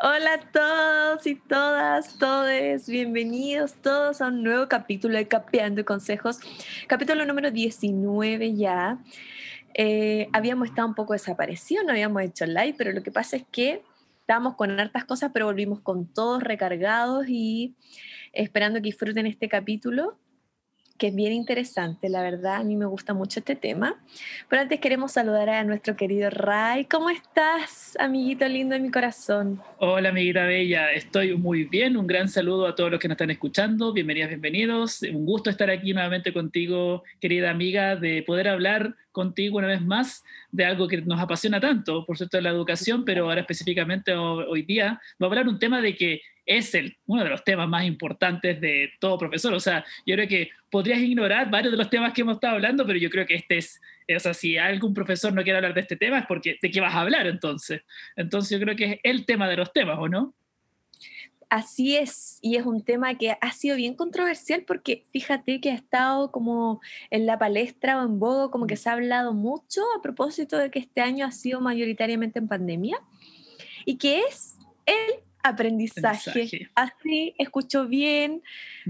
Hola a todos y todas, todes, bienvenidos todos a un nuevo capítulo de Capeando Consejos, capítulo número 19 ya. Eh, habíamos estado un poco desaparecidos, no habíamos hecho live, pero lo que pasa es que estábamos con hartas cosas, pero volvimos con todos recargados y esperando que disfruten este capítulo que es bien interesante, la verdad, a mí me gusta mucho este tema. Pero antes queremos saludar a nuestro querido Ray. ¿Cómo estás, amiguito lindo de mi corazón? Hola, amiguita bella, estoy muy bien. Un gran saludo a todos los que nos están escuchando. Bienvenidas, bienvenidos. Un gusto estar aquí nuevamente contigo, querida amiga, de poder hablar contigo una vez más de algo que nos apasiona tanto, por cierto, la educación, pero ahora específicamente hoy día va a hablar un tema de que es el, uno de los temas más importantes de todo profesor. O sea, yo creo que podrías ignorar varios de los temas que hemos estado hablando, pero yo creo que este es, o sea, si algún profesor no quiere hablar de este tema es porque de qué vas a hablar entonces. Entonces yo creo que es el tema de los temas, ¿o no? Así es, y es un tema que ha sido bien controversial porque fíjate que ha estado como en la palestra o en bogo, como que mm. se ha hablado mucho a propósito de que este año ha sido mayoritariamente en pandemia y que es el aprendizaje. Así, escucho bien,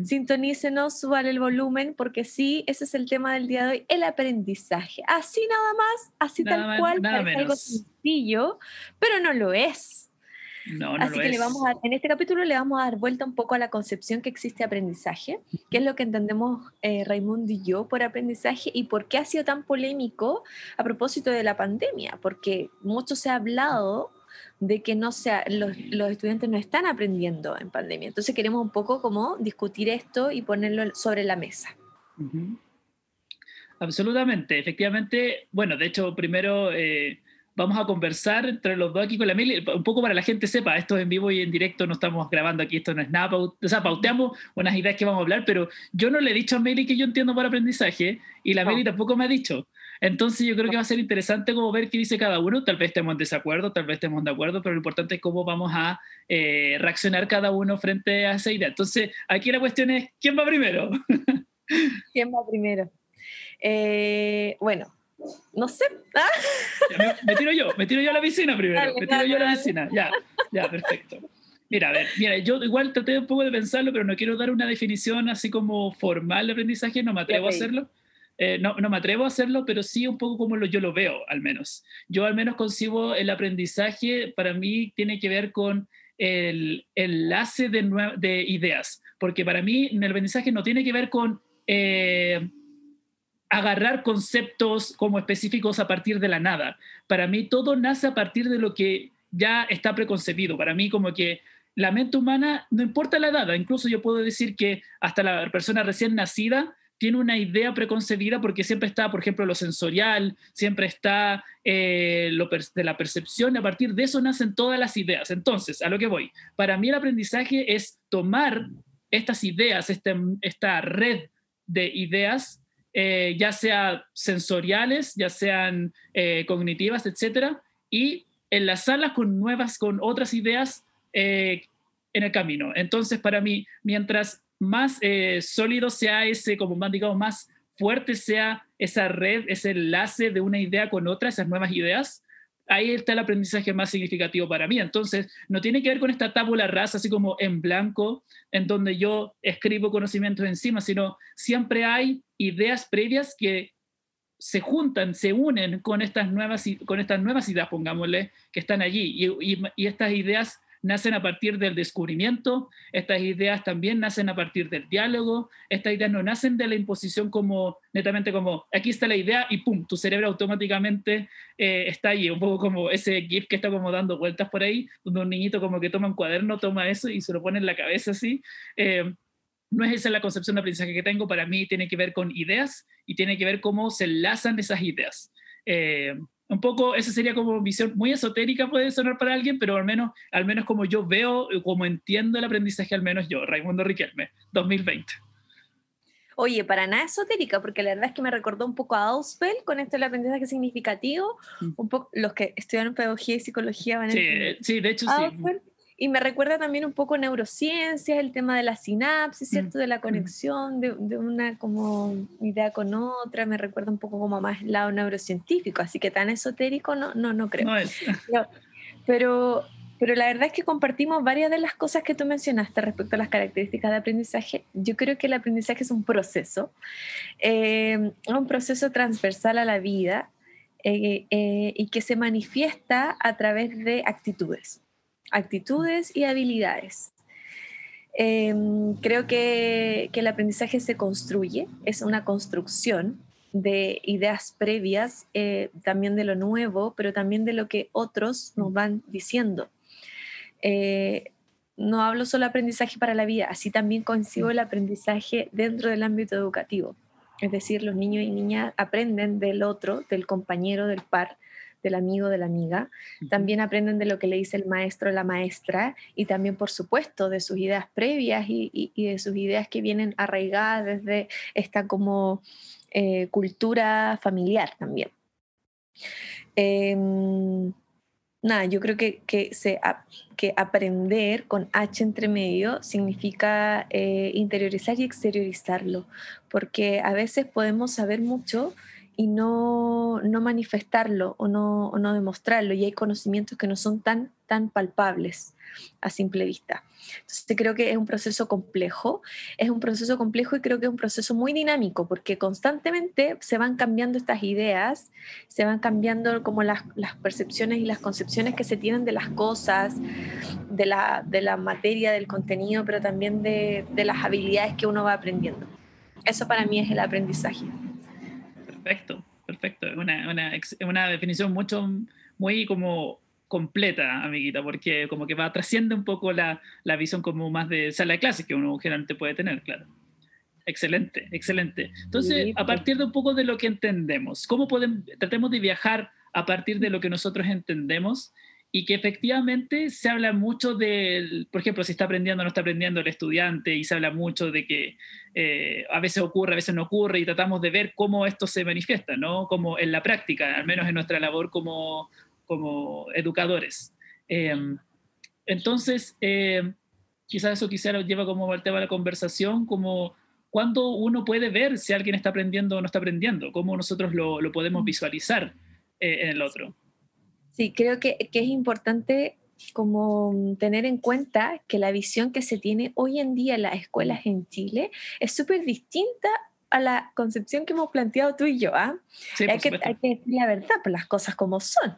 sintonícenos, suban el volumen, porque sí, ese es el tema del día de hoy, el aprendizaje. Así nada más, así tal cual, parece algo sencillo, pero no lo es. No, no Así que le vamos a, en este capítulo le vamos a dar vuelta un poco a la concepción que existe aprendizaje, qué es lo que entendemos eh, Raimundo y yo por aprendizaje y por qué ha sido tan polémico a propósito de la pandemia, porque mucho se ha hablado de que no sea, los, los, estudiantes no están aprendiendo en pandemia. Entonces queremos un poco como discutir esto y ponerlo sobre la mesa. Absolutamente, efectivamente. Bueno, de hecho, primero eh, vamos a conversar entre los dos aquí con la Mili, un poco para la gente sepa, esto es en vivo y en directo, no estamos grabando aquí, esto no es nada, o sea, pauteamos unas ideas que vamos a hablar, pero yo no le he dicho a Meli que yo entiendo por aprendizaje y la Meli tampoco me ha dicho. Entonces yo creo que va a ser interesante como ver qué dice cada uno. Tal vez estemos en desacuerdo, tal vez estemos de acuerdo, pero lo importante es cómo vamos a eh, reaccionar cada uno frente a esa idea. Entonces aquí la cuestión es, ¿quién va primero? ¿Quién va primero? Eh, bueno, no sé. Me, tiro yo, me tiro yo a la piscina primero. me tiro yo a la piscina. Ya, ya, perfecto. Mira, a ver, mira, yo igual traté un poco de pensarlo, pero no quiero dar una definición así como formal de aprendizaje, no me atrevo a hacerlo. Eh, no, me atrevo a hacerlo, pero sí un poco como lo, yo lo veo, al menos. Yo al menos concibo el aprendizaje, para mí tiene que ver con el, enlace de, de, ideas, porque para mí el aprendizaje no tiene que ver con eh, agarrar conceptos como específicos a partir de la nada. Para mí todo nace a partir de lo que ya está preconcebido. Para mí como que la mente humana, no importa la edad, incluso yo puedo decir que hasta la persona recién nacida tiene una idea preconcebida porque siempre está, por ejemplo, lo sensorial, siempre está eh, lo de la percepción, a partir de eso nacen todas las ideas. Entonces, a lo que voy, para mí el aprendizaje es tomar estas ideas, este, esta red de ideas, eh, ya sea sensoriales, ya sean eh, cognitivas, etcétera, y enlazarlas con nuevas, con otras ideas en el camino. Entonces, para mí, mientras más eh, sólido sea ese, como más, digamos, más fuerte sea esa red, ese enlace de una idea con otra, esas nuevas ideas, ahí está el aprendizaje más significativo para mí. Entonces, no tiene que ver con esta tábula rasa, así como en blanco, en donde yo escribo conocimientos encima, sino siempre hay ideas previas que se juntan, se unen con estas nuevas, con ideas, pongámosle, que están allí. y estas ideas nacen a partir del descubrimiento, estas ideas también nacen a partir del diálogo, estas ideas no nacen de la imposición como netamente como aquí está la idea y pum, tu cerebro automáticamente eh, está ahí, un poco como ese GIF que está como dando vueltas por ahí, donde un niñito como que toma un cuaderno, toma eso y se lo pone en la cabeza así. Eh, no es esa la concepción de aprendizaje que tengo, para mí tiene que ver con ideas y tiene que ver cómo se enlazan esas ideas. Eh, un poco, esa sería como visión muy esotérica, puede sonar para alguien, pero al menos, al menos como yo veo, como entiendo el aprendizaje, al menos yo, Raimundo Riquelme, 2020. Oye, para nada esotérica, porque la verdad es que me recordó un poco a Ausfeld con esto del aprendizaje significativo. Mm. Un poco, los que estudian pedagogía y psicología van a Sí, sí de hecho sí. Y me recuerda también un poco neurociencias, el tema de la sinapsis, ¿cierto? Mm, de la mm. conexión de, de, una como idea con otra, me recuerda un poco como más el lado neurocientífico, así que tan esotérico no, no, no creo. No es. pero pero la verdad es que compartimos varias de las cosas que tú mencionaste respecto a las características de aprendizaje. Yo creo que el aprendizaje es un proceso, eh, un proceso transversal a la vida eh, eh, y que se manifiesta a través de actitudes, actitudes y habilidades. creo que, que el aprendizaje se construye, es una construcción de ideas previas, también de lo nuevo, pero también de lo que otros nos van diciendo. Eh, no hablo solo aprendizaje para la vida, así también concibo el aprendizaje dentro del ámbito educativo. Es decir, los niños y niñas aprenden del otro, del compañero, del par, del amigo, de la amiga. También aprenden de lo que le dice el maestro la maestra y también, por supuesto, de sus ideas previas y, de sus ideas que vienen arraigadas desde esta como eh, cultura familiar también. Em, nada, yo creo que, que, se, que aprender con H entre medio significa eh, interiorizar y exteriorizarlo, porque a veces podemos saber mucho y no, no manifestarlo o no, no demostrarlo, y hay conocimientos que no son tan, tan palpables a simple vista. Entonces creo que es un proceso complejo, es un proceso complejo y creo que es un proceso muy dinámico porque constantemente se van cambiando estas ideas, se van cambiando como las, las percepciones y las concepciones que se tienen de las cosas, de la, de la materia, del contenido, pero también de, de las habilidades que uno va aprendiendo. Eso para mí es el aprendizaje. Perfecto, perfecto. Una, una, una definición mucho, muy como completa, amiguita, porque como que va trasciende un poco la, la visión como más de sala de clases que uno generalmente puede tener, claro. Excelente, excelente. Entonces, a partir de un poco de lo que entendemos, ¿cómo podemos, tratemos de viajar a partir de lo que nosotros entendemos y que efectivamente se habla mucho del, por ejemplo, si está aprendiendo o no está aprendiendo el estudiante y se habla mucho de que eh, a veces ocurre, a veces no ocurre y tratamos de ver cómo esto se manifiesta, ¿no? Como en la práctica, al menos en nuestra labor como, como educadores. Em, entonces, em, quizás eso quizás lleva como al tema de la conversación, como cuándo uno puede ver si alguien está aprendiendo o no está aprendiendo, cómo nosotros lo, lo podemos visualizar eh, en el otro. Sí, creo que, que, es importante como tener en cuenta que la visión que se tiene hoy en día en las escuelas en Chile es súper distinta a la concepción que hemos planteado tú y yo. ¿ah? hay, que, hay, que, decir la verdad, por las cosas como son.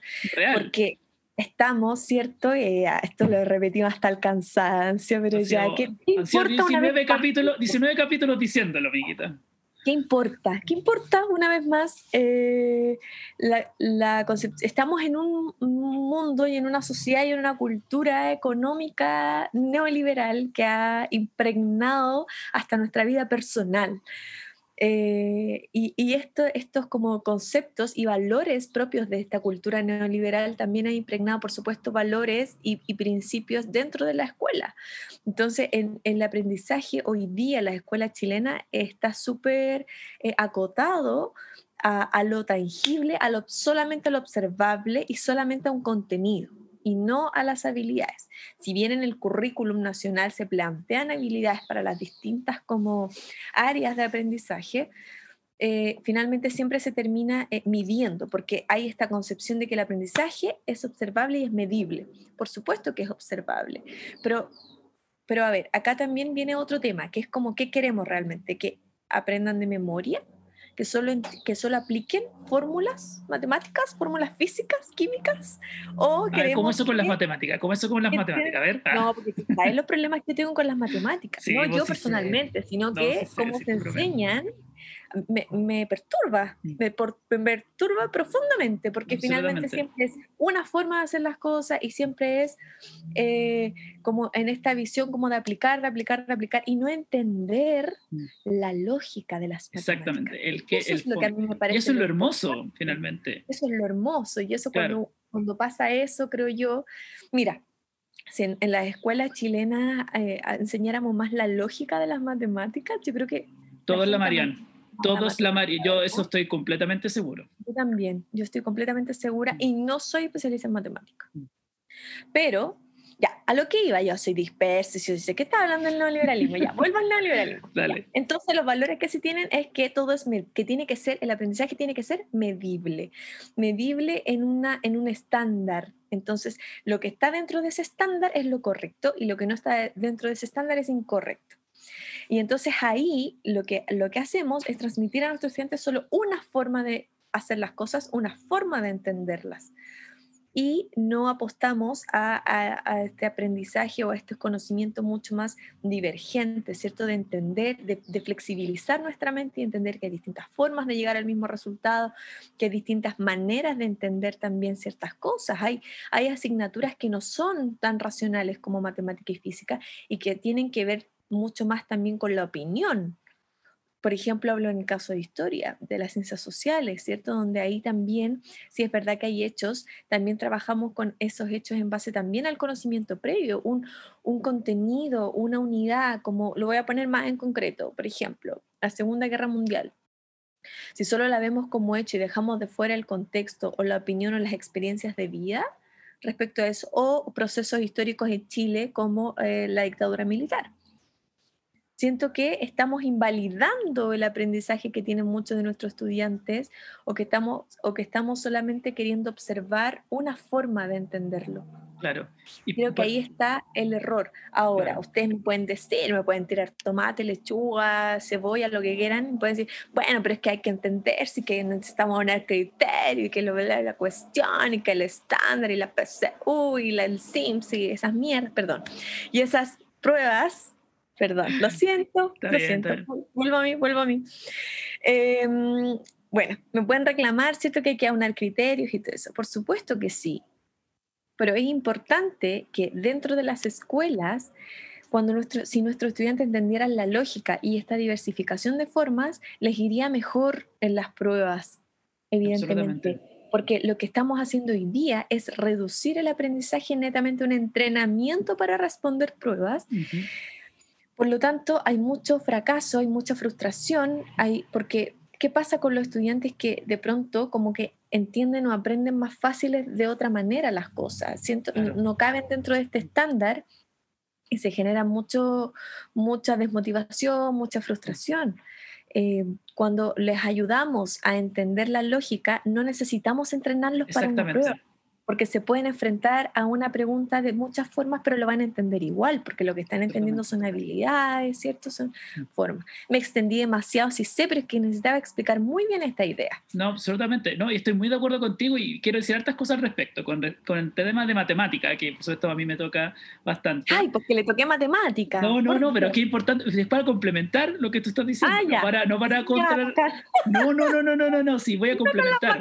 Porque estamos, ¿cierto? Eh, esto lo he repetido hasta el cansancio, pero ya, ¿qué importa 19, capítulos, 19 capítulos diciéndolo, amiguita. ¿Qué importa? ¿Qué importa una vez más? Eh, la, la estamos en un mundo y en una sociedad y en una cultura económica neoliberal que ha impregnado hasta nuestra vida personal. Eh, y, esto, estos como conceptos y valores propios de esta cultura neoliberal también han impregnado, por supuesto, valores y, principios dentro de la escuela. Entonces, en, el aprendizaje hoy día, la escuela chilena está súper eh, acotado a, a, lo tangible, a lo, solamente a lo observable y solamente a un contenido y no a las habilidades. Si bien en el currículum nacional se plantean habilidades para las distintas como áreas de aprendizaje, eh, finalmente siempre se termina eh, midiendo, porque hay esta concepción de que el aprendizaje es observable y es medible. Por supuesto que es observable, pero, pero a ver, acá también viene otro tema, que es como qué queremos realmente, que aprendan de memoria que solo, que solo apliquen fórmulas matemáticas, fórmulas físicas, químicas, o queremos ¿Cómo eso con las matemáticas? ¿Cómo eso con las matemáticas? A ver. Ah. No, porque sabes los problemas que tengo con las matemáticas, no yo personalmente, sino que cómo se enseñan me, perturba, mm. me, perturba profundamente, porque finalmente siempre es una forma de hacer las cosas y siempre es eh, como en esta visión como de aplicar, de aplicar, de aplicar y no entender mm. la lógica de las Exactamente, el que, eso es lo que a mí me parece. Y eso es lo hermoso, finalmente. Eso es lo hermoso y eso cuando, cuando pasa eso, creo yo, mira, si en, las escuelas chilenas eh, enseñáramos más la lógica de las matemáticas, yo creo que... Todo es la Marian. Todos la María, yo eso estoy completamente seguro. Yo también, yo estoy completamente segura y no soy especialista en matemáticas. Mm. Pero, ya, a lo que iba, yo soy dispersa, yo sé que está hablando del neoliberalismo, ya, vuelvo al neoliberalismo. Dale. Entonces, los valores que se tienen es que todo es, que tiene que ser, el aprendizaje tiene que ser medible, medible en, una, en un estándar Entonces, lo que está dentro de ese estándar es lo correcto y lo que no está dentro de ese estándar es incorrecto. Y entonces ahí lo que, lo que hacemos es transmitir a nuestros estudiantes solo una forma de hacer las cosas, una forma de entenderlas y no apostamos a, este aprendizaje o a este conocimiento mucho más divergente, ¿cierto? De entender, de, flexibilizar nuestra mente y entender que hay distintas formas de llegar al mismo resultado, que hay distintas maneras de entender también ciertas cosas. Hay, hay asignaturas que no son tan racionales como matemática y física y que tienen que ver mucho más también con la opinión, por ejemplo, hablo en el caso de historia, de las ciencias sociales, ¿cierto? Donde ahí también, si es verdad que hay hechos, también trabajamos con esos hechos en base también al conocimiento previo, un, un contenido, una unidad, como lo voy a poner más en concreto, por ejemplo, la Segunda Guerra Mundial. Si solo la vemos como hecho y dejamos de fuera el contexto o la opinión o las experiencias de vida respecto a eso, o procesos históricos en Chile como eh, la dictadura militar siento que estamos invalidando el aprendizaje que tienen muchos de nuestros estudiantes o que estamos, o que estamos solamente queriendo observar una forma de entenderlo. Claro. Y Creo que ahí está el error. Ahora, ustedes me pueden decir, me pueden tirar tomate, lechuga, cebolla, lo que quieran, pueden decir, bueno, pero es que hay que entender, sí que necesitamos un criterio y que lo la, la cuestión y que el estándar y la PCU y la, el SIMS y esas mierdas, perdón. Y esas pruebas Perdón, lo siento, lo siento. Vuelvo a mí, vuelvo a mí. Em, bueno, me pueden reclamar, ¿cierto? Que hay que aunar criterios y todo eso. Por supuesto que sí. Pero es importante que dentro de las escuelas, cuando nuestro, si nuestros estudiantes entendieran la lógica y esta diversificación de formas, les iría mejor en las pruebas, evidentemente. Porque lo que estamos haciendo hoy día es reducir el aprendizaje netamente un entrenamiento para responder pruebas. Por lo tanto, hay mucho fracaso, hay mucha frustración, hay, porque ¿qué pasa con los estudiantes que de pronto como que entienden o aprenden más fáciles de otra manera las cosas? Siento, no, caben dentro de este estándar y se genera mucho, mucha desmotivación, mucha frustración. Eh, cuando les ayudamos a entender la lógica, no necesitamos entrenarlos para una prueba porque se pueden enfrentar a una pregunta de muchas formas, pero lo van a entender igual, porque lo que están entendiendo son habilidades, ¿cierto? Son mm. formas. Me extendí demasiado, sí sé, pero es que necesitaba explicar muy bien esta idea. No, absolutamente, no, y estoy muy de acuerdo contigo y quiero decir hartas cosas al respecto, con, con el tema de matemática, que por supuesto a mí me toca bastante. Ay, porque le toqué matemática. No, no, no, pero qué importante, es para complementar lo que tú estás diciendo, ah, no para, no para contra... No, no, no, no, no, no, no, sí, voy a complementar.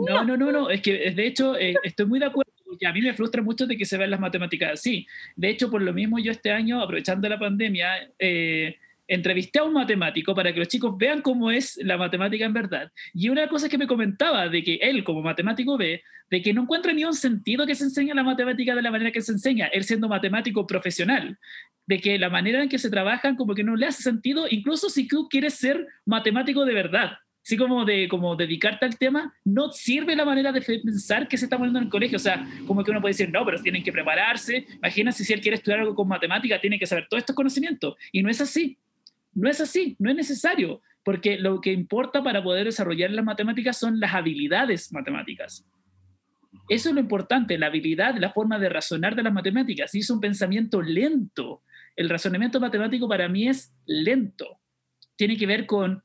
No, no, no, no, es que de hecho eh, estoy muy de acuerdo y a mí me frustra mucho de que se vean las matemáticas así. De hecho, por lo mismo yo este año, aprovechando la pandemia, eh, entrevisté a un matemático para que los chicos vean cómo es la matemática en verdad. Y una cosa que me comentaba de que él como matemático ve, de que no encuentra ni un sentido que se enseña la matemática de la manera que se enseña, él siendo matemático profesional, de que la manera en que se trabajan como que no le hace sentido, incluso si tú quieres ser matemático de verdad así como de como dedicarte al tema, no sirve la manera de pensar que se está poniendo en el colegio. O sea, como que uno puede decir, no, pero tienen que prepararse. Imagínense si él quiere estudiar algo con matemática, tiene que saber todos estos conocimientos. Y no es así. No es así, no es necesario, porque lo que importa para poder desarrollar las matemáticas son las habilidades matemáticas. Eso es lo importante, la habilidad, la forma de razonar de las matemáticas. Y es un pensamiento lento. El razonamiento matemático para mí es lento. Tiene que ver con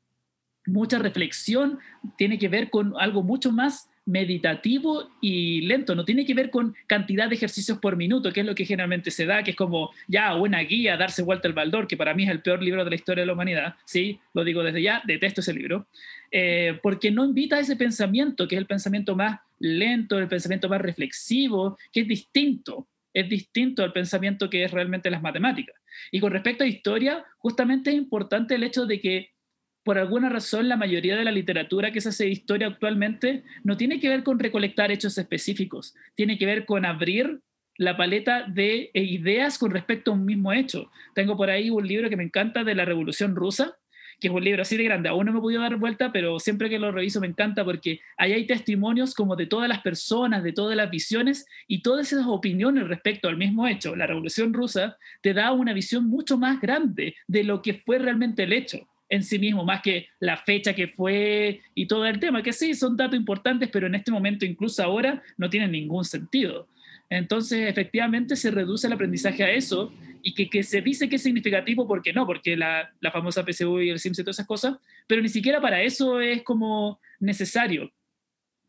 mucha reflexión, tiene que ver con algo mucho más meditativo y lento, no tiene que ver con cantidad de ejercicios por minuto, que es lo que generalmente se da, que es como ya buena guía, darse vuelta el baldor, que para mí es el peor libro de la historia de la humanidad, sí, lo digo desde ya, detesto ese libro, eh, porque no invita a ese pensamiento, que es el pensamiento más lento, el pensamiento más reflexivo, que es distinto, es distinto al pensamiento que es realmente las matemáticas. Y con respecto a historia, justamente es importante el hecho de que por alguna razón la mayoría de la literatura que se hace de historia actualmente no tiene que ver con recolectar hechos específicos, tiene que ver con abrir la paleta de ideas con respecto a un mismo hecho. Tengo por ahí un libro que me encanta de la Revolución Rusa, que es un libro así de grande, aún no me he podido dar vuelta, pero siempre que lo reviso me encanta porque ahí hay testimonios como de todas las personas, de todas las visiones y todas esas opiniones respecto al mismo hecho. La Revolución Rusa te da una visión mucho más grande de lo que fue realmente el hecho en sí mismo, más que la fecha que fue y todo el tema, que sí, son datos importantes, pero en este momento, incluso ahora, no tienen ningún sentido. Entonces, efectivamente, se reduce el aprendizaje a eso y que, que se dice que es significativo, ¿por qué no? Porque la, la famosa PSU y el SIMS y todas esas cosas, pero ni siquiera para eso es como necesario.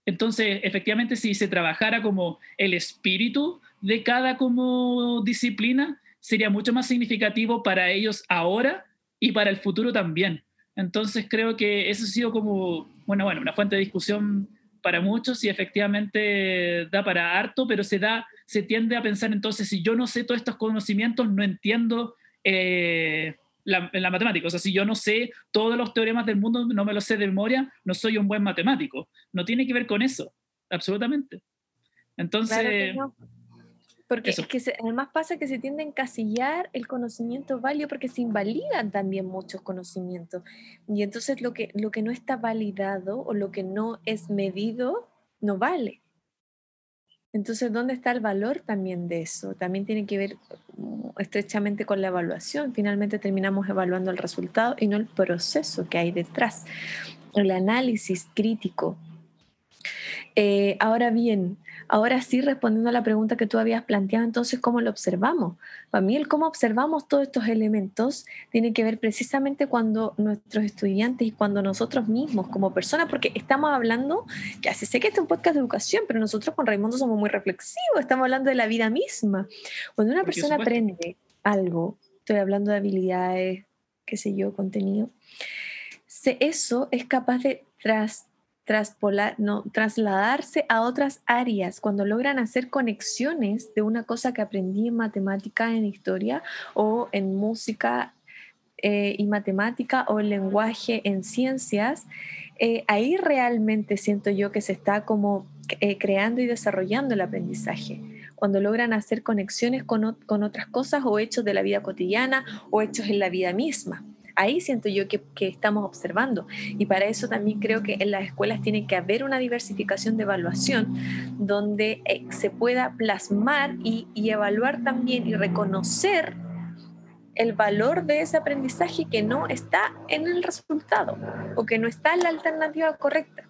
Entonces, efectivamente, si se trabajara como el espíritu de cada como disciplina, sería mucho más significativo para ellos ahora y para el futuro también. Entonces, creo que eso ha sido como, bueno, bueno, una fuente de discusión para muchos y efectivamente da para harto, pero se da, se tiende a pensar entonces, si yo no sé todos estos conocimientos, no entiendo eh, la, la, matemática. O sea, si yo no sé todos los teoremas del mundo, no me los sé de memoria, no soy un buen matemático. No tiene que ver con eso, absolutamente. Entonces... Porque es que además pasa que se tiende a encasillar el conocimiento válido porque se invalidan también muchos conocimientos. Y entonces lo que, lo que no está validado o lo que no es medido no vale. Entonces, ¿dónde está el valor también de eso? También tiene que ver mm, estrechamente con la evaluación. Finalmente terminamos evaluando el resultado y no el proceso que hay detrás, el análisis crítico. Eh, ahora bien, Ahora sí, respondiendo a la pregunta que tú habías planteado, entonces, ¿cómo lo observamos? Para mí, el cómo observamos todos estos elementos tiene que ver precisamente cuando nuestros estudiantes y cuando nosotros mismos como personas, porque estamos hablando, que así sé que este es un podcast de educación, pero nosotros con Raimundo somos muy reflexivos, estamos hablando de la vida misma. Cuando una persona aprende algo, estoy hablando de habilidades, qué sé yo, contenido, eso es capaz de tras no, trasladarse a otras áreas cuando logran hacer conexiones de una cosa que aprendí en matemática, en historia o en música eh, y matemática o en lenguaje, en ciencias, eh, ahí realmente siento yo que se está como eh, creando y desarrollando el aprendizaje. Cuando logran hacer conexiones con, con otras cosas o hechos de la vida cotidiana o hechos en la vida misma ahí siento yo que, estamos observando. Y para eso también creo que en las escuelas tiene que haber una diversificación de evaluación donde eh, se pueda plasmar y, y evaluar también y reconocer el valor de ese aprendizaje que no está en el resultado o que no está en la alternativa correcta.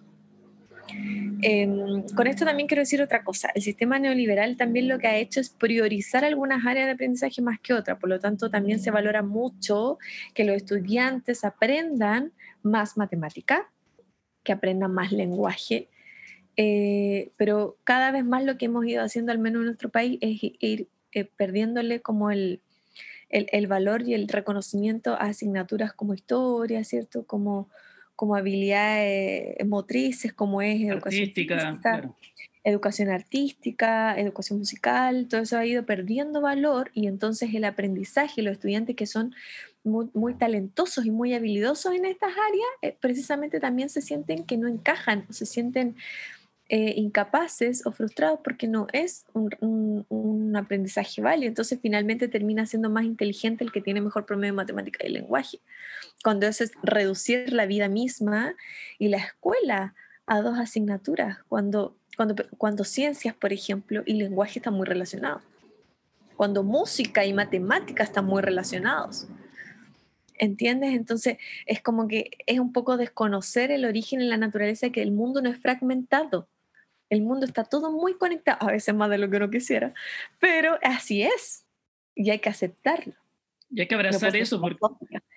Em, con esto también quiero decir otra cosa. El sistema neoliberal también lo que ha hecho es priorizar algunas áreas de aprendizaje más que otras. Por lo tanto, también se valora mucho que los estudiantes aprendan más matemática, que aprendan más lenguaje. Eh, pero cada vez más lo que hemos ido haciendo, al menos en nuestro país, es ir eh, perdiéndole como el, el, el, valor y el reconocimiento a asignaturas como historia, ¿cierto? Como como habilidades motrices, como es educación artística, educación artística, educación musical, todo eso ha ido perdiendo valor y entonces el aprendizaje, los estudiantes que son muy, muy talentosos y muy habilidosos en estas áreas, eh, precisamente también se sienten que no encajan, se sienten eh, incapaces o frustrados porque no es un, un, aprendizaje válido. Entonces finalmente termina siendo más inteligente el que tiene mejor promedio de matemática y lenguaje. Cuando eso es reducir la vida misma y la escuela a dos asignaturas, cuando, cuando, cuando ciencias, por ejemplo, y lenguaje están muy relacionados. Cuando música y matemática están muy relacionados. ¿Entiendes? Entonces es como que es un poco desconocer el origen en la naturaleza que el mundo no es fragmentado. El mundo está todo muy conectado, a veces más de lo que uno quisiera, pero así es y hay que aceptarlo. Y hay que abrazar eso, porque,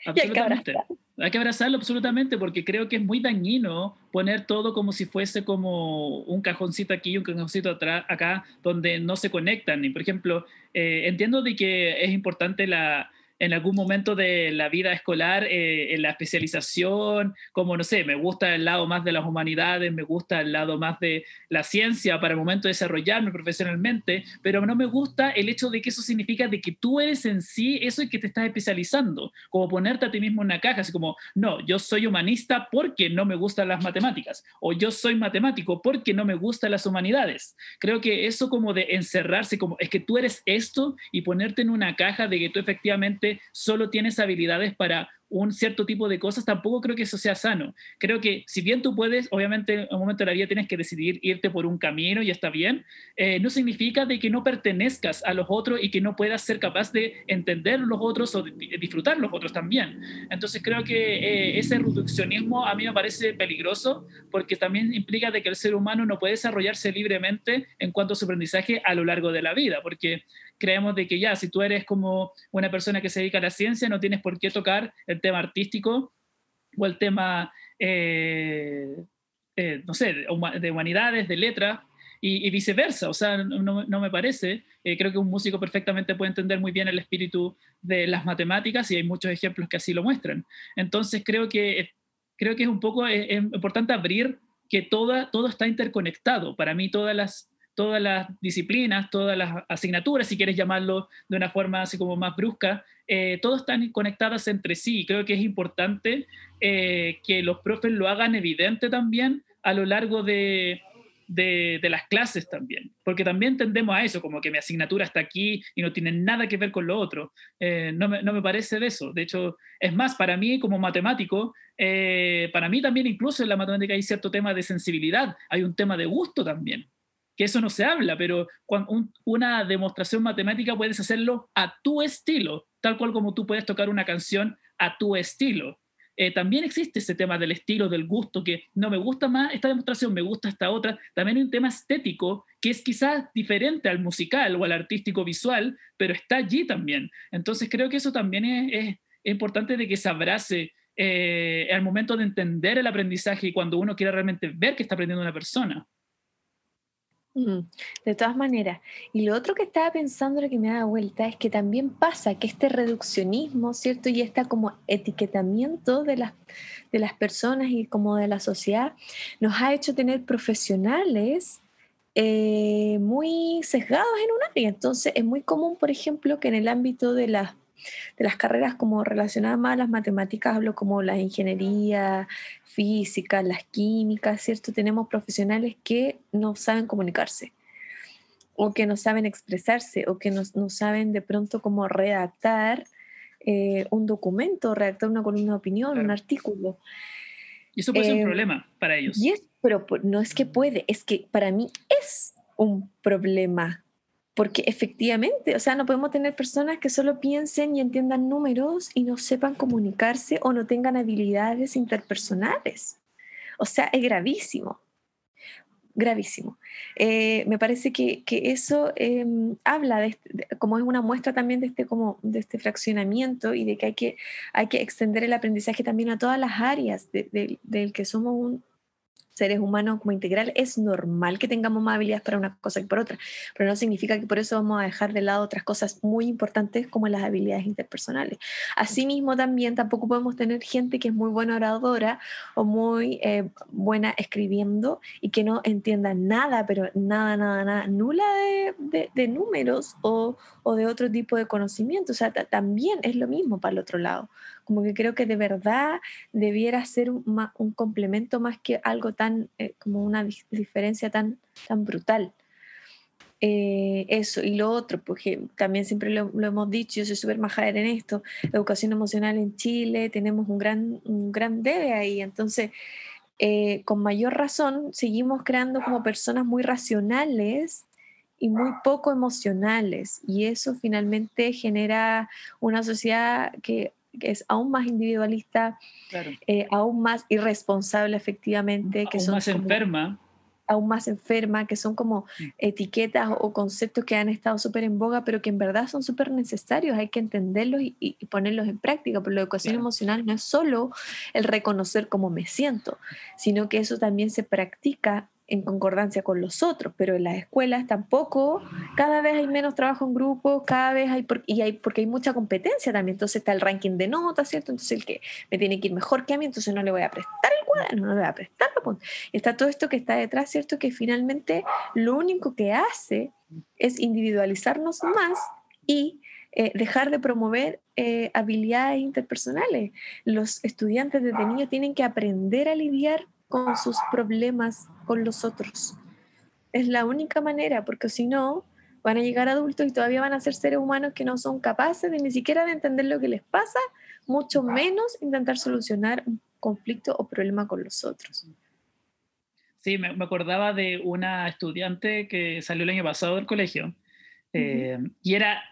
absolutamente. Hay que, abrazarlo absolutamente porque creo que es muy dañino poner todo como si fuese como un cajoncito aquí y un cajoncito atrás, acá, donde no se conectan. Y por ejemplo, eh, entiendo de que es importante la, en algún momento de la vida escolar, eh, en la especialización, como no sé, me gusta el lado más de las humanidades, me gusta el lado más de la ciencia para el momento de desarrollarme profesionalmente, pero no me gusta el hecho de que eso significa de que tú eres en sí eso y que te estás especializando, como ponerte a ti mismo en una caja, así como, no, yo soy humanista porque no me gustan las matemáticas, o yo soy matemático porque no me gustan las humanidades. Creo que eso como de encerrarse, como es que tú eres esto y ponerte en una caja de que tú efectivamente solo tienes habilidades para un cierto tipo de cosas, tampoco creo que eso sea sano. Creo que si bien tú puedes, obviamente en un momento de la vida tienes que decidir irte por un camino y está bien, eh, no significa de que no pertenezcas a los otros y que no puedas ser capaz de entender los otros o de disfrutar los otros también. Entonces creo que eh, ese reduccionismo a mí me parece peligroso porque también implica de que el ser humano no puede desarrollarse libremente en cuanto a su aprendizaje a lo largo de la vida, porque creemos de que ya, si tú eres como una persona que se dedica a la ciencia, no tienes por qué tocar el tema artístico o el tema, eh, eh, no sé, de humanidades, de letras, y, viceversa. O sea, no, no me parece. Eh, creo que un músico perfectamente puede entender muy bien el espíritu de las matemáticas y hay muchos ejemplos que así lo muestran. Entonces, creo que, creo que es un poco importante abrir que toda, todo está interconectado. Para mí, todas las todas las disciplinas, todas las asignaturas, si quieres llamarlo de una forma así como más brusca, eh, todas están conectadas entre sí. Creo que es importante eh, que los profes lo hagan evidente también a lo largo de, de, las clases también, porque también tendemos a eso, como que mi asignatura está aquí y no tiene nada que ver con lo otro. Eh, no, me, no, me, parece de eso. De hecho, es más, para mí como matemático, para mí también incluso en la matemática hay cierto tema de sensibilidad, hay un tema de gusto también que eso no se habla, pero una demostración matemática puedes hacerlo a tu estilo, tal cual como tú puedes tocar una canción a tu estilo. Eh, también existe ese tema del estilo, del gusto, que no me gusta más esta demostración, me gusta esta otra. También hay un tema estético que es quizás diferente al musical o al artístico visual, pero está allí también. Entonces creo que eso también es, importante de que se abrace eh, al momento de entender el aprendizaje y cuando uno quiere realmente ver que está aprendiendo una persona. De todas maneras. Y lo otro que estaba pensando, lo que me da vuelta, es que también pasa que este reduccionismo, ¿cierto? Y este como etiquetamiento de las, de las personas y como de la sociedad, nos ha hecho tener profesionales eh, muy sesgados en un área. Entonces es muy común, por ejemplo, que en el ámbito de las de las carreras como relacionadas más a las matemáticas, hablo como la ingeniería, física, las químicas, ¿cierto? Tenemos profesionales que no saben comunicarse o que no saben expresarse o que no, no saben de pronto cómo redactar eh, un documento, redactar una columna de opinión, un artículo. Y eso puede ser un eh, problema para ellos. Y es, pero no es que puede, es que para mí es un problema porque efectivamente, o sea, no podemos tener personas que solo piensen y entiendan números y no sepan comunicarse o no tengan habilidades interpersonales. O sea, es gravísimo, gravísimo. Eh, me parece que, que eso em, habla, este, de, como es una muestra también de este, como, de este fraccionamiento y de que hay, que hay que extender el aprendizaje también a todas las áreas del que somos un, seres humanos como integral, es normal que tengamos más habilidades para una cosa que por otra, pero no significa que por eso vamos a dejar de lado otras cosas muy importantes como las habilidades interpersonales. Asimismo, también tampoco podemos tener gente que es muy buena oradora o muy eh, buena escribiendo y que no entienda nada, pero nada, nada, nada, nula de, de, números o, o, de otro tipo de conocimiento. O sea, también es lo mismo para el otro lado como que creo que de verdad debiera ser un, complemento más que algo tan, eh, como una diferencia tan, tan brutal. Eh, eso, y lo otro, porque también siempre lo, hemos dicho, yo soy súper majadera en esto, educación emocional en Chile, tenemos un gran, un gran debe ahí, entonces, eh, con mayor razón, seguimos creando como personas muy racionales y muy poco emocionales, y eso finalmente genera una sociedad que que es aún más individualista, eh, aún más irresponsable efectivamente, que aún son más enferma. Aún más enferma, que son como mm. etiquetas o conceptos que han estado súper en boga, pero que en verdad son súper necesarios, hay que entenderlos y, ponerlos en práctica, porque la educación emocional no es solo el reconocer cómo me siento, sino que eso también se practica en concordancia con los otros, pero en las escuelas tampoco, cada vez hay menos trabajo en grupo, cada vez hay, y hay, porque hay mucha competencia también, entonces está el ranking de notas, ¿cierto? Entonces el que me tiene que ir mejor que a mí, entonces no le voy a prestar el cuaderno, no le voy a prestar la punta. Está todo esto que está detrás, ¿cierto? Que finalmente lo único que hace es individualizarnos más y eh, dejar de promover eh, habilidades interpersonales. Los estudiantes desde niños tienen que aprender a lidiar con sus problemas con los otros. Es la única manera, porque si no, van a llegar adultos y todavía van a ser seres humanos que no son capaces de ni siquiera de entender lo que les pasa mucho menos intentar solucionar un conflicto o problema con los otros. Sí, me, acordaba de una estudiante que salió el año pasado del colegio eh, y era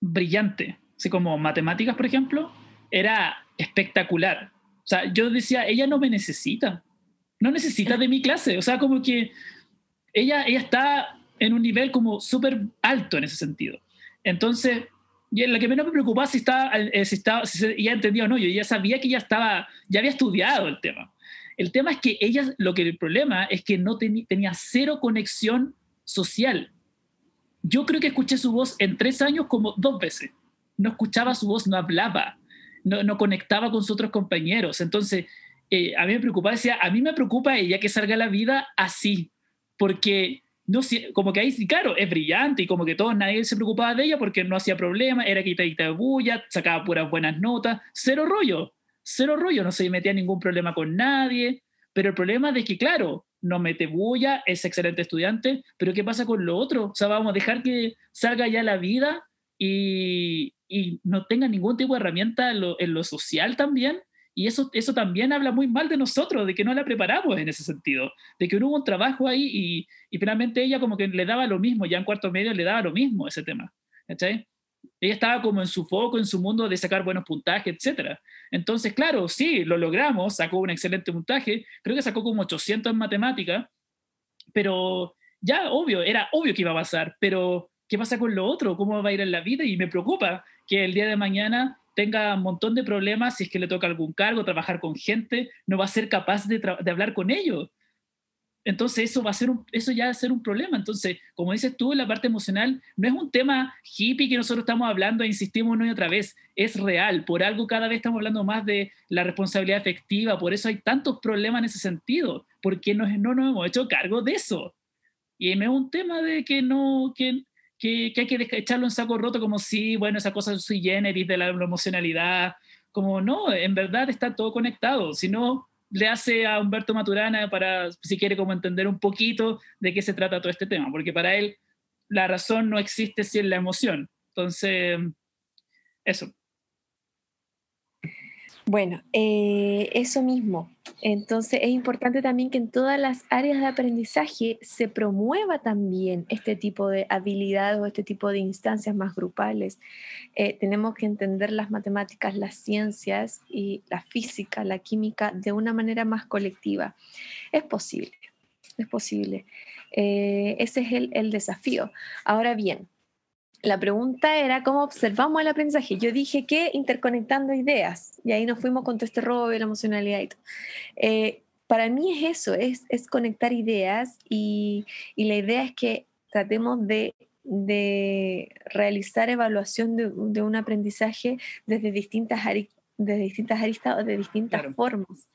brillante, así como matemáticas, por ejemplo, era espectacular. O sea, yo decía, ella no me necesita, no necesita de mi clase, o sea, como que ella, ella está en un nivel como súper alto en ese sentido. Entonces, y lo que menos me preocupaba si estaba, eh, si estaba, si ya entendía o no, yo ya sabía que ya estaba, ya había estudiado el tema. El tema es que ella, lo que el problema es que no tenía cero conexión social. Yo creo que escuché su voz en tres años como dos veces. No escuchaba su voz, no hablaba, no, no conectaba con sus otros compañeros. Entonces, eh, a mí me preocupaba, decía, a mí me preocupa ella que salga a la vida así, porque no como que ahí, claro, es brillante y como que todos, nadie se preocupaba de ella porque no hacía problema, era quitadita de bulla, sacaba puras buenas notas, cero rollo, cero rollo, no se metía ningún problema con nadie, pero el problema es que, claro, no mete bulla, es excelente estudiante, pero ¿qué pasa con lo otro? O sea, vamos a dejar que salga ya la vida y, y no tenga ningún tipo de herramienta en lo, en lo social también. Y eso, eso también habla muy mal de nosotros, de que no la preparamos en ese sentido, de que no hubo un trabajo ahí y, y finalmente ella como que le daba lo mismo, ya en cuarto medio le daba lo mismo ese tema. ¿cachai? Ella estaba como en su foco, en su mundo de sacar buenos puntajes, etc. Entonces, claro, sí, lo logramos, sacó un excelente puntaje, creo que sacó como 800 en matemática, pero ya obvio, era obvio que iba a pasar, pero ¿qué pasa con lo otro? ¿Cómo va a ir en la vida? Y me preocupa que el día de mañana tenga un montón de problemas si es que le toca algún cargo, trabajar con gente, no va a ser capaz de, hablar con ellos. Entonces eso va a ser un, eso ya va a ser un problema. Entonces, como dices tú, la parte emocional no es un tema hippie que nosotros estamos hablando e insistimos una y otra vez, es real. Por algo cada vez estamos hablando más de la responsabilidad efectiva, por eso hay tantos problemas en ese sentido, porque no, no nos hemos hecho cargo de eso. Y no es un tema de que no, que, que, hay que echarlo en saco roto como si, bueno, esa cosa sui generis de la, emocionalidad, como no, en verdad está todo conectado, si no, le hace a Humberto Maturana para, si quiere como entender un poquito de qué se trata todo este tema, porque para él la razón no existe si es la emoción. Entonces, eso. Bueno, eh, eso mismo. Entonces es importante también que en todas las áreas de aprendizaje se promueva también este tipo de habilidades o este tipo de instancias más grupales. Eh, tenemos que entender las matemáticas, las ciencias y la física, la química de una manera más colectiva. Es posible, es posible. Eh, ese es el, el desafío. Ahora bien, la pregunta era cómo observamos el aprendizaje. Yo dije que interconectando ideas, y ahí nos fuimos con todo este robo y la emocionalidad y todo. Eh, para mí es eso, es, es conectar ideas y, y, la idea es que tratemos de, de realizar evaluación de, de, un aprendizaje desde distintas, desde distintas aristas o de distintas formas.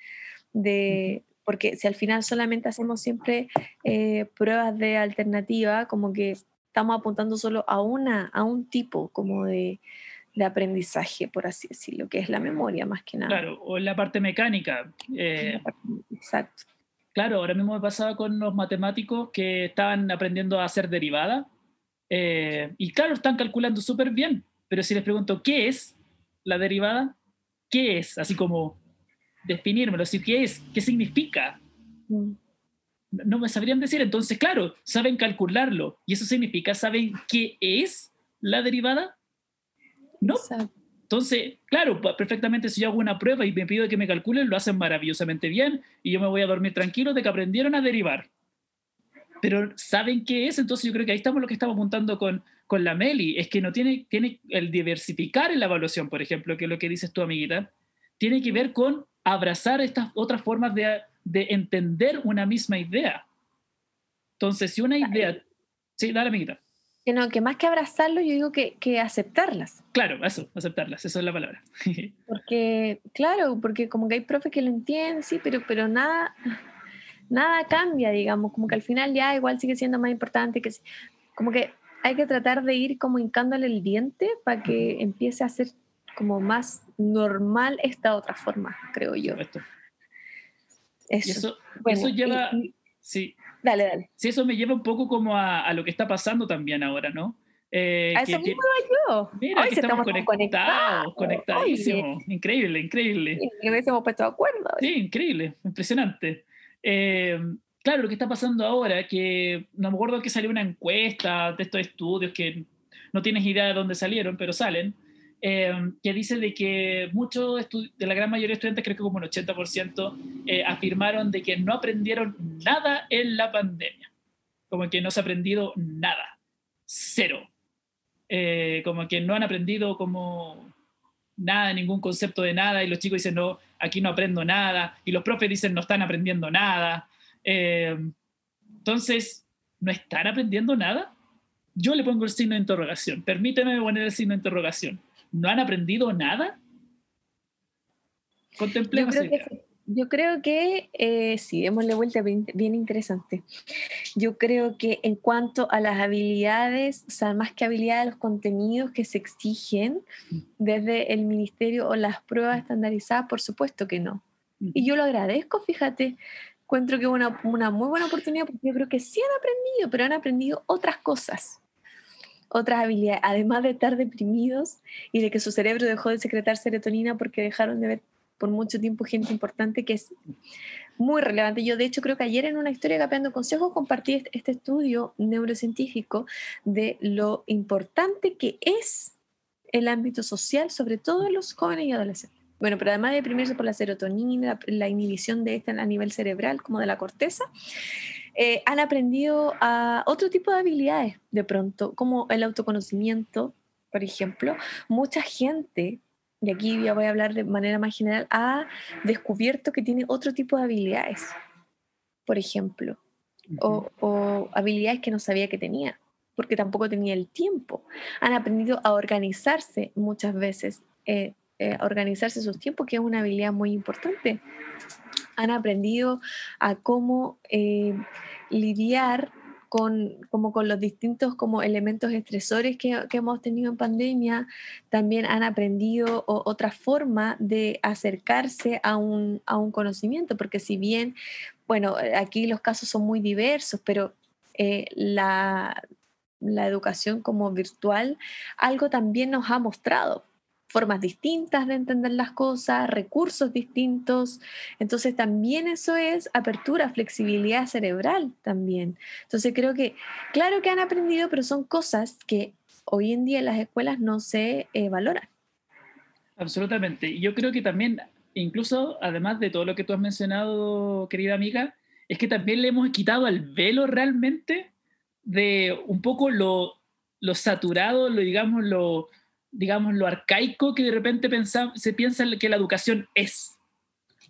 De, porque si al final solamente hacemos siempre eh, pruebas de alternativa, como que estamos apuntando solo a, una, a un tipo como de, de aprendizaje, por así decirlo, que es la memoria más que nada. Claro, o la parte mecánica. Eh, exacto. Claro, ahora mismo me pasaba con los matemáticos que estaban aprendiendo a hacer derivada eh, y claro, están calculando súper bien, pero si les pregunto, ¿qué es la derivada? ¿Qué es? Así como definírmelo, ¿qué es? ¿Qué significa? Mm no me sabrían decir. Entonces, claro, saben calcularlo. ¿Y eso significa, saben qué es la derivada? No. Entonces, claro, perfectamente si yo hago una prueba y me pido que me calculen, lo hacen maravillosamente bien y yo me voy a dormir tranquilo de que aprendieron a derivar. Pero ¿saben qué es? Entonces yo creo que ahí estamos lo que estamos apuntando con, con la Meli, es que no tiene, tiene el diversificar en la evaluación, por ejemplo, que es lo que dices tu amiguita, tiene que ver con abrazar estas otras formas de, de entender una misma idea. Entonces, si una idea... Sí, dale, amiguita. Que no, que más que abrazarlo, yo digo que, que aceptarlas. Claro, eso, aceptarlas, eso es la palabra. porque, claro, porque como que hay profes que lo entienden, sí, pero, pero nada, nada cambia, digamos, como que al final ya igual sigue siendo más importante que... Como que hay que tratar de ir como hincándole el diente para que empiece a ser como más normal esta otra forma, creo yo. Eso, eso, lleva, sí. Dale, dale. Sí, eso me lleva un poco como a, a, lo que está pasando también ahora, ¿no? Eh, a eso que, mismo yo. Mira, que estamos, conectados, conectadísimos. Increíble, increíble. Y nos hemos puesto de acuerdo. Sí, increíble, impresionante. Eh, claro, lo que está pasando ahora, que no me acuerdo que salió una encuesta de estos estudios que no tienes idea de dónde salieron, pero salen, eh, que dice de que muchos de la gran mayoría de estudiantes, creo que como un 80%, eh, afirmaron de que no aprendieron nada en la pandemia. Como que no se ha aprendido nada. Cero. Eh, como que no han aprendido como nada, ningún concepto de nada, y los chicos dicen, no, aquí no aprendo nada, y los profes dicen, no están aprendiendo nada. entonces, ¿no están aprendiendo nada? Yo le pongo el signo de interrogación. Permíteme poner el signo de interrogación no han aprendido nada? Contemplemos. Yo creo que, yo creo que eh, sí, démosle vuelta bien, bien, interesante. Yo creo que en cuanto a las habilidades, o sea, más que habilidades, los contenidos que se exigen desde el ministerio o las pruebas estandarizadas, por supuesto que no. Y yo lo agradezco, fíjate, encuentro que es una, una muy buena oportunidad porque yo creo que sí han aprendido, pero han aprendido otras cosas otras habilidades, además de estar deprimidos y de que su cerebro dejó de secretar serotonina porque dejaron de ver por mucho tiempo gente importante que es muy relevante. Yo de hecho creo que ayer en una historia Capeando Consejos compartí este, estudio neurocientífico de lo importante que es el ámbito social, sobre todo en los jóvenes y adolescentes. Bueno, pero además de deprimirse por la serotonina, la, inhibición de esta a nivel cerebral, como de la corteza, eh, han aprendido a otro tipo de habilidades de pronto, como el autoconocimiento, por ejemplo. Mucha gente, y aquí ya voy a hablar de manera más general, ha descubierto que tiene otro tipo de habilidades, por ejemplo, o, habilidades que no sabía que tenía porque tampoco tenía el tiempo. Han aprendido a organizarse muchas veces, eh, eh, organizarse sus tiempos, que es una habilidad muy importante han aprendido a cómo eh, lidiar con, como con los distintos como elementos estresores que, hemos tenido en pandemia, también han aprendido otra forma de acercarse a un, conocimiento, porque si bien, bueno, aquí los casos son muy diversos, pero eh, la, la educación como virtual, algo también nos ha mostrado formas distintas de entender las cosas, recursos distintos. Entonces también eso es apertura, flexibilidad cerebral también. Entonces creo que, claro que han aprendido, pero son cosas que hoy en día en las escuelas no se eh, valoran. Absolutamente. Y yo creo que también, incluso además de todo lo que tú has mencionado, querida amiga, es que también le hemos quitado el velo realmente de un poco lo, lo saturado, lo digamos, lo, digamos, lo arcaico que de repente se piensa que la educación es.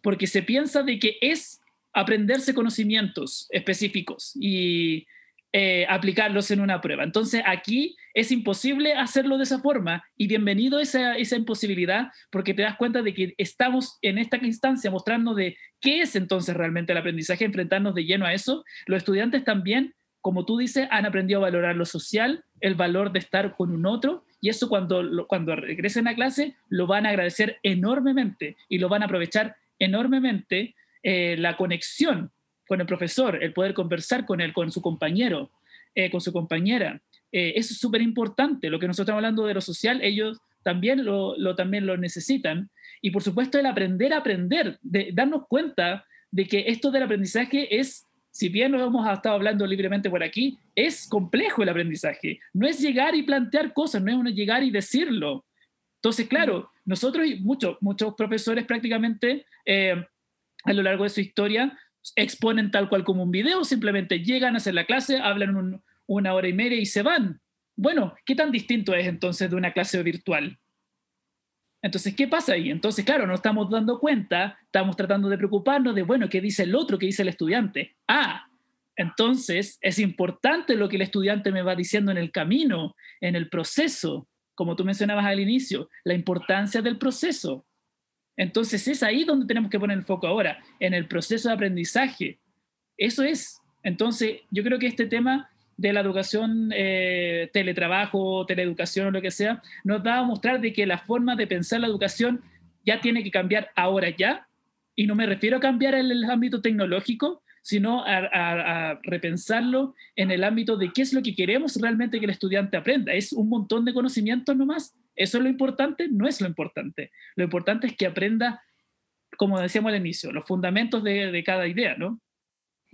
Porque se piensa de que es aprenderse conocimientos específicos y eh, aplicarlos en una prueba. Entonces aquí es imposible hacerlo de esa forma y bienvenido esa, esa imposibilidad porque te das cuenta de que estamos en esta instancia mostrando de qué es entonces realmente el aprendizaje, enfrentarnos de lleno a eso. Los estudiantes también, como tú dices, han aprendido a valorar lo social, el valor de estar con un otro y eso cuando, cuando regresen a clase lo van a agradecer enormemente y lo van a aprovechar enormemente eh, la conexión con el profesor, el poder conversar con él, con su compañero, eh, con su compañera. Eh, eso es súper importante. Lo que nosotros estamos hablando de lo social, ellos también lo, también lo necesitan. Y por supuesto el aprender a aprender, de darnos cuenta de que esto del aprendizaje es si bien lo hemos estado hablando libremente por aquí, es complejo el aprendizaje. No es llegar y plantear cosas, no es llegar y decirlo. Entonces, claro, nosotros y muchos, muchos profesores prácticamente eh, a lo largo de su historia exponen tal cual como un video, simplemente llegan a hacer la clase, hablan una hora y media y se van. Bueno, ¿qué tan distinto es entonces de una clase virtual? Entonces, ¿qué pasa ahí? Entonces, claro, no estamos dando cuenta, estamos tratando de preocuparnos de, bueno, ¿qué dice el otro? ¿Qué dice el estudiante? Ah, entonces es importante lo que el estudiante me va diciendo en el camino, en el proceso, como tú mencionabas al inicio, la importancia del proceso. Entonces es ahí donde tenemos que poner el foco ahora, en el proceso de aprendizaje. Eso es. Entonces, yo creo que este tema de la educación, eh, teletrabajo, teleeducación o lo que sea, nos da a mostrar de que la forma de pensar la educación ya tiene que cambiar ahora ya, y no me refiero a cambiar en el ámbito tecnológico, sino a, repensarlo en el ámbito de qué es lo que queremos realmente que el estudiante aprenda. ¿Es un montón de conocimientos nomás? ¿Eso es lo importante? No es lo importante. Lo importante es que aprenda, como decíamos al inicio, los fundamentos de, de cada idea, ¿no?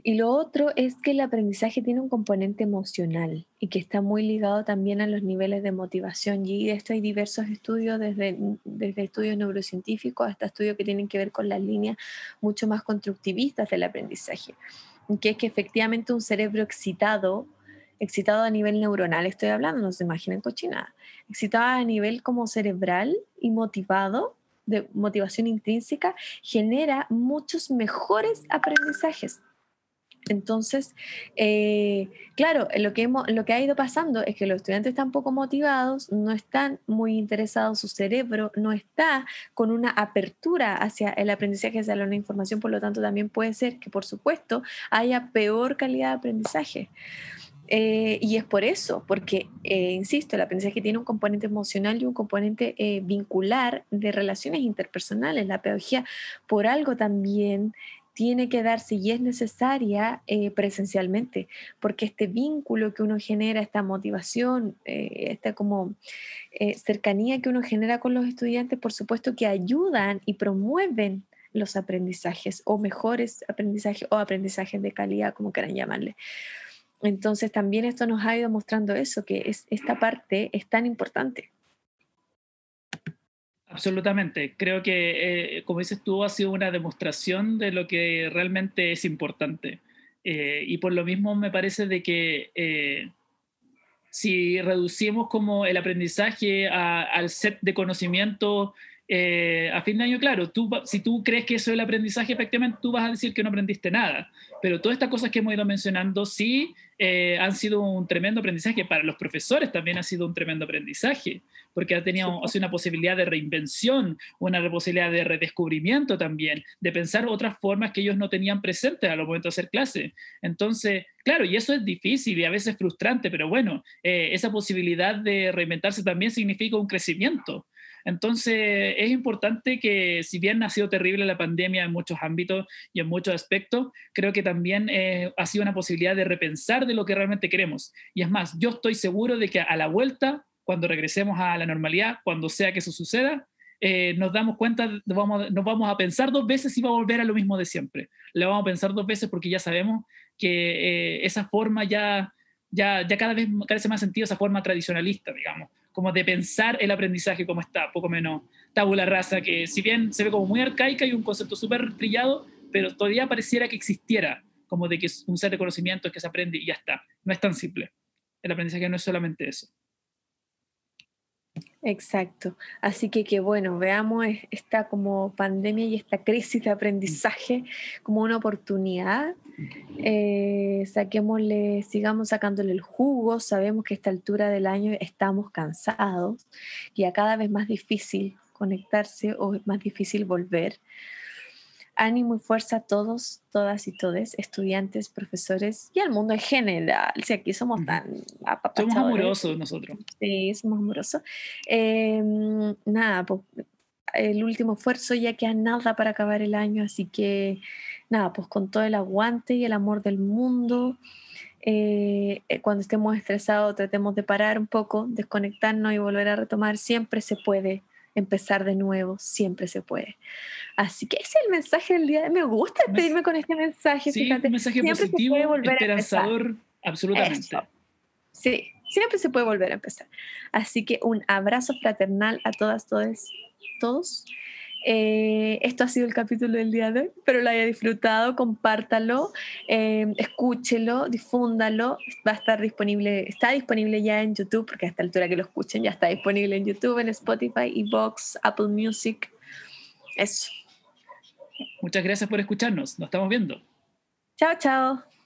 Y lo otro es que el aprendizaje tiene un componente emocional y que está muy ligado también a los niveles de motivación. Y de esto hay diversos estudios, desde, desde estudios neurocientíficos hasta estudios que tienen que ver con las líneas mucho más constructivistas del aprendizaje, que es que efectivamente un cerebro excitado, excitado a nivel neuronal, estoy hablando, no se imaginen cochinada, excitado a nivel como cerebral y motivado, de motivación intrínseca, genera muchos mejores aprendizajes entonces, eh, claro, lo que, ha ido pasando es que los estudiantes están poco motivados, no están muy interesados, su cerebro no está con una apertura hacia el aprendizaje, hacia la información, por lo tanto también puede ser que, por supuesto, haya peor calidad de aprendizaje. Eh, y es por eso, porque, eh, insisto, el aprendizaje tiene un componente emocional y un componente vincular de relaciones interpersonales. La pedagogía, por algo también, tiene que darse y es necesaria eh, presencialmente, porque este vínculo que uno genera, esta motivación, eh, esta como eh, cercanía que uno genera con los estudiantes, por supuesto que ayudan y promueven los aprendizajes o mejores aprendizajes o aprendizajes de calidad, como quieran llamarle. Entonces también esto nos ha ido mostrando eso, que es, esta parte es tan importante. Absolutamente. Creo que, eh, como dices tú, ha sido una demostración de lo que realmente es importante. Eh, y por lo mismo me parece de que eh, si reducimos como el aprendizaje al set de conocimiento a fin de año, claro, tú, si tú crees que eso es el aprendizaje, efectivamente tú vas a decir que no aprendiste nada. Pero todas estas cosas que hemos ido mencionando sí han sido un tremendo aprendizaje. Para los profesores también ha sido un tremendo aprendizaje porque ha tenido una posibilidad de reinvención, una posibilidad de redescubrimiento también, de pensar otras formas que ellos no tenían presentes a lo momento de hacer clase. Entonces, claro, y eso es difícil y a veces frustrante, pero bueno, eh, esa posibilidad de reinventarse también significa un crecimiento. Entonces, es importante que, si bien ha sido terrible la pandemia en muchos ámbitos y en muchos aspectos, creo que también eh, ha sido una posibilidad de repensar de lo que realmente queremos. Y es más, yo estoy seguro de que a la vuelta cuando regresemos a la normalidad, cuando sea que eso suceda, eh, nos damos cuenta, vamos, nos vamos a pensar dos veces si va a volver a lo mismo de siempre. Le vamos a pensar dos veces porque ya sabemos que eh, esa forma ya, ya, ya cada vez carece más sentido, esa forma tradicionalista, digamos, como de pensar el aprendizaje como está, poco menos tabula rasa, que si bien se ve como muy arcaica y un concepto súper trillado, pero todavía pareciera que existiera, como de que es un set de conocimientos que se aprende y ya está. No es tan simple. El aprendizaje no es solamente eso. Exacto. Así que que bueno, veamos esta como pandemia y esta crisis de aprendizaje como una oportunidad. Eh, saquémosle, sigamos sacándole el jugo. Sabemos que a esta altura del año estamos cansados y a cada vez más difícil conectarse o es más difícil volver ánimo y fuerza a todos, todas y todes, estudiantes, profesores y al mundo en general. Si aquí somos tan Somos amorosos nosotros. Sí, somos amorosos. Em, nada, pues, el último esfuerzo ya queda nada para acabar el año, así que nada, pues con todo el aguante y el amor del mundo. Eh, eh, cuando estemos estresados, tratemos de parar un poco, desconectarnos y volver a retomar. Siempre se puede empezar de nuevo, siempre se puede. Así que ese es el mensaje del día. Me gusta despedirme con este mensaje. Sí, un mensaje positivo, esperanzador, absolutamente. Sí, siempre se puede volver a empezar. Así que un abrazo fraternal a todas, todos, todos. Eh, esto ha sido el capítulo del día de hoy. Espero lo haya disfrutado, compártalo, eh, escúchelo, difúndalo. Va a estar disponible, está disponible ya en YouTube, porque a esta altura que lo escuchen ya está disponible en YouTube, en Spotify, Evox, Apple Music. Eso. Muchas gracias por escucharnos. Nos estamos viendo. Chao, chao.